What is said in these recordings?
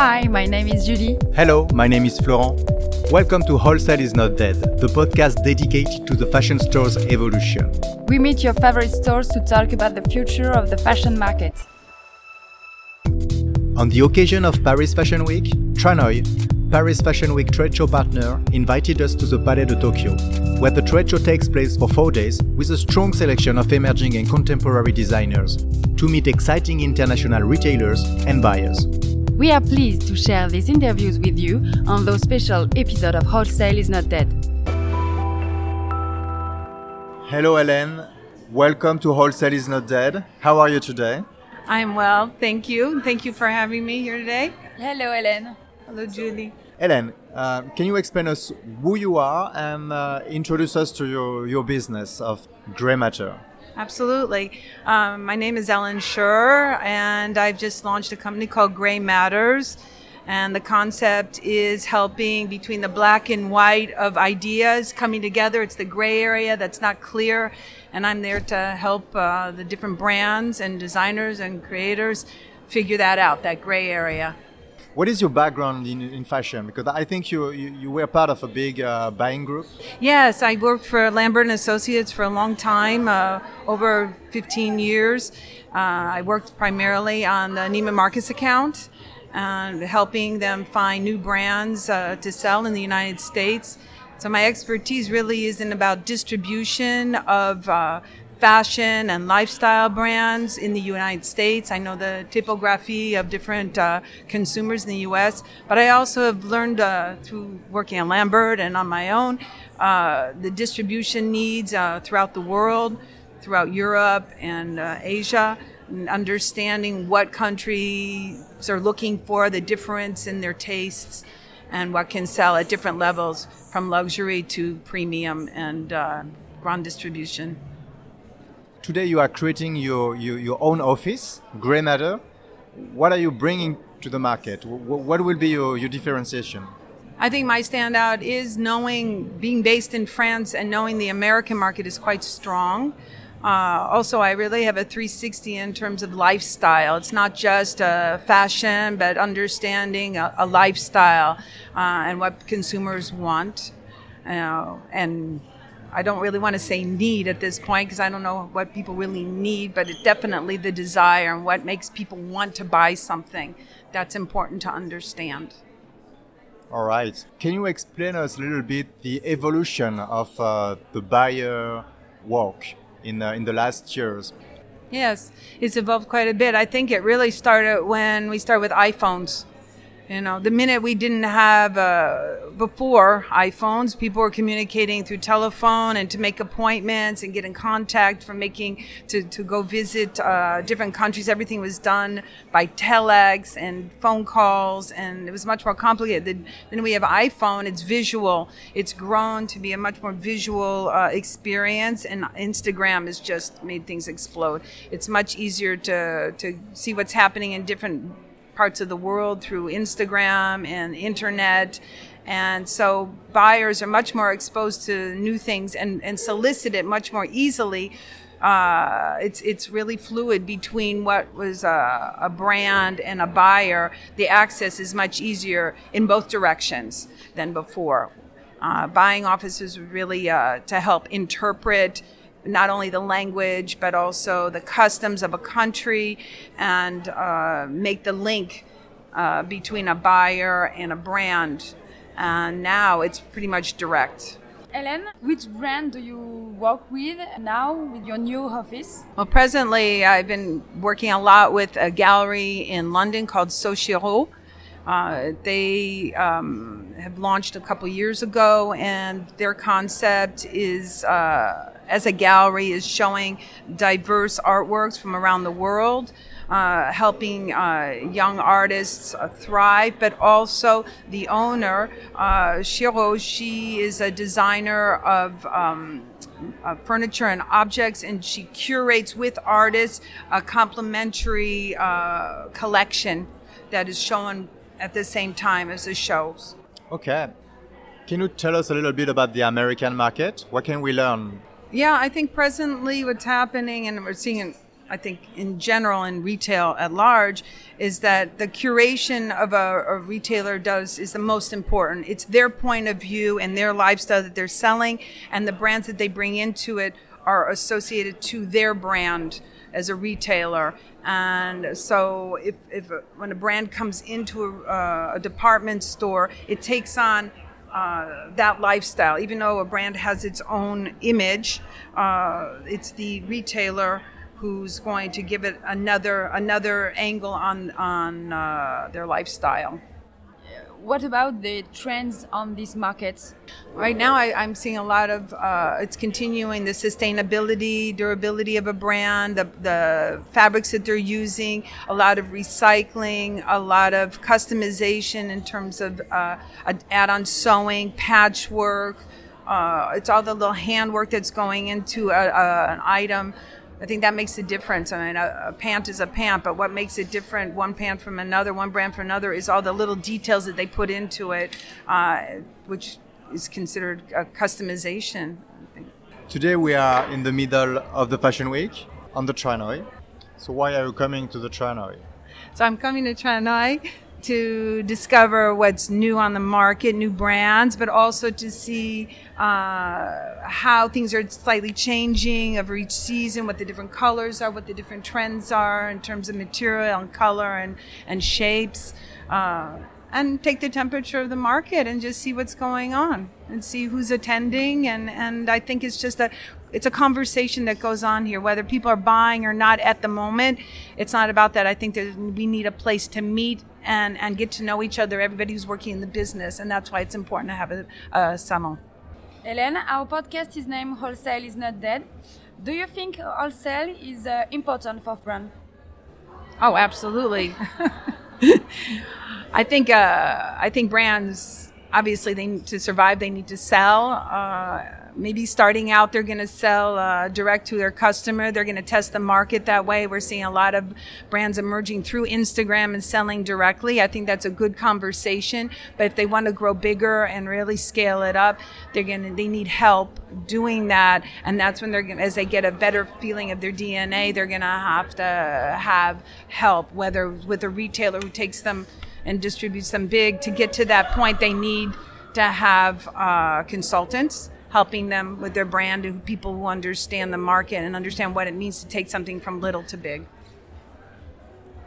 Hi, my name is Julie. Hello, my name is Florent. Welcome to Wholesale is Not Dead, the podcast dedicated to the fashion store's evolution. We meet your favorite stores to talk about the future of the fashion market. On the occasion of Paris Fashion Week, Tranoï, Paris Fashion Week trade show partner, invited us to the Palais de Tokyo, where the trade show takes place for four days with a strong selection of emerging and contemporary designers to meet exciting international retailers and buyers. We are pleased to share these interviews with you on those special episode of Wholesale is Not Dead. Hello, Hélène. Welcome to Wholesale is Not Dead. How are you today? I'm well, thank you. Thank you for having me here today. Hello, Hélène. Hello, Julie. Hélène, uh, can you explain us who you are and uh, introduce us to your, your business of Grey Matter? Absolutely. Um, my name is Ellen Schur, and I've just launched a company called Grey Matters. And the concept is helping between the black and white of ideas coming together. It's the gray area that's not clear. And I'm there to help uh, the different brands and designers and creators figure that out, that gray area. What is your background in, in fashion? Because I think you, you, you were part of a big uh, buying group. Yes, I worked for Lambert and Associates for a long time, uh, over 15 years. Uh, I worked primarily on the Neiman Marcus account and helping them find new brands uh, to sell in the United States. So my expertise really isn't about distribution of uh, fashion and lifestyle brands in the United States. I know the typography of different uh, consumers in the U.S., but I also have learned uh, through working at Lambert and on my own uh, the distribution needs uh, throughout the world, throughout Europe and uh, Asia. And understanding what countries are looking for, the difference in their tastes, and what can sell at different levels from luxury to premium and uh, grand distribution. Today you are creating your, your, your own office, Grey Matter. What are you bringing to the market? What will be your, your differentiation? I think my standout is knowing, being based in France and knowing the American market is quite strong. Uh, also, I really have a 360 in terms of lifestyle. It's not just uh, fashion, but understanding a, a lifestyle uh, and what consumers want. and I don't really want to say need at this point because I don't know what people really need, but it definitely the desire and what makes people want to buy something. That's important to understand. All right. Can you explain us a little bit the evolution of uh, the buyer work? in uh, in the last years. Yes, it's evolved quite a bit. I think it really started when we started with iPhones. You know, the minute we didn't have uh, before iPhones, people were communicating through telephone and to make appointments and get in contact for making to, to go visit uh, different countries. Everything was done by telex and phone calls, and it was much more complicated. Then we have iPhone; it's visual. It's grown to be a much more visual uh, experience, and Instagram has just made things explode. It's much easier to to see what's happening in different parts of the world through Instagram and internet. And so buyers are much more exposed to new things and, and solicit it much more easily. Uh, it's it's really fluid between what was a, a, brand and a buyer. The access is much easier in both directions than before. Uh, buying offices really uh, to help interpret not only the language but also the customs of a country and uh, make the link uh, between a buyer and a brand. And now it's pretty much direct. Hélène, which brand do you work with now with your new office? Well, presently I've been working a lot with a gallery in London called Sochiro. Uh, they um, have launched a couple years ago, and their concept is, uh, as a gallery, is showing diverse artworks from around the world. Uh, helping uh, young artists uh, thrive, but also the owner, Shiro, she is a designer of um, uh, furniture and objects, and she curates with artists a complementary uh, collection that is shown at the same time as the shows. Okay. Can you tell us a little bit about the American market? What can we learn? Yeah, I think presently what's happening, and we're seeing I think in general in retail at large is that the curation of a, a, retailer does is the most important. It's their point of view and their lifestyle that they're selling, and the brands that they bring into it are associated to their brand as a retailer. And so, if, if when a brand comes into a, uh, a department store, it takes on uh, that lifestyle. Even though a brand has its own image, uh, it's the retailer who's going to give it another another angle on on uh, their lifestyle what about the trends on these markets? Right now, I, am seeing a lot of uh, it's continuing the sustainability, durability of a brand, the, the fabrics that they're using, a lot of recycling, a lot of customization in terms of uh, add-on sewing, patchwork. Uh, it's all the little handwork that's going into a, a, an item. I think that makes a difference. I mean, a, a, pant is a pant, but what makes it different, one pant from another, one brand from another, is all the little details that they put into it, uh, which is considered a customization. Today we are in the middle of the Fashion Week on the Tranoi. So why are you coming to the Tranoi? So I'm coming to Tranoi to discover what's new on the market, new brands, but also to see uh, how things are slightly changing over each season, what the different colors are, what the different trends are in terms of material and color and, and shapes. Uh, and take the temperature of the market and just see what's going on and see who's attending and and I think it's just a it's a conversation that goes on here whether people are buying or not at the moment it's not about that I think that we need a place to meet and and get to know each other everybody who's working in the business and that's why it's important to have a, a salon Hélène, our podcast is named Wholesale is Not Dead. Do you think wholesale is uh, important for brand? Oh, absolutely. I think uh, I think brands obviously they need to survive. They need to sell. Uh, maybe starting out, they're going to sell uh, direct to their customer. They're going to test the market that way. We're seeing a lot of brands emerging through Instagram and selling directly. I think that's a good conversation. But if they want to grow bigger and really scale it up, they're going to they need help doing that. And that's when they're going as they get a better feeling of their DNA, they're going to have to have help, whether with a retailer who takes them and distributes them big. To get to that point, they need to have uh, consultants helping them with their brand and people who understand the market and understand what it means to take something from little to big.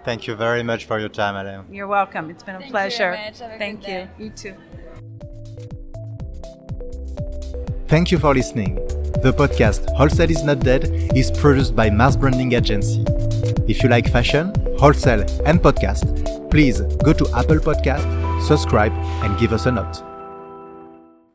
Thank you very much for your time, Alain. You're welcome. It's been a Thank pleasure. You Thank you. You too. Thank you for listening. The podcast Wholesale is Not Dead is produced by Mars Branding Agency. If you like fashion, wholesale, and podcast, please go to Apple Podcast, subscribe, and give us a note.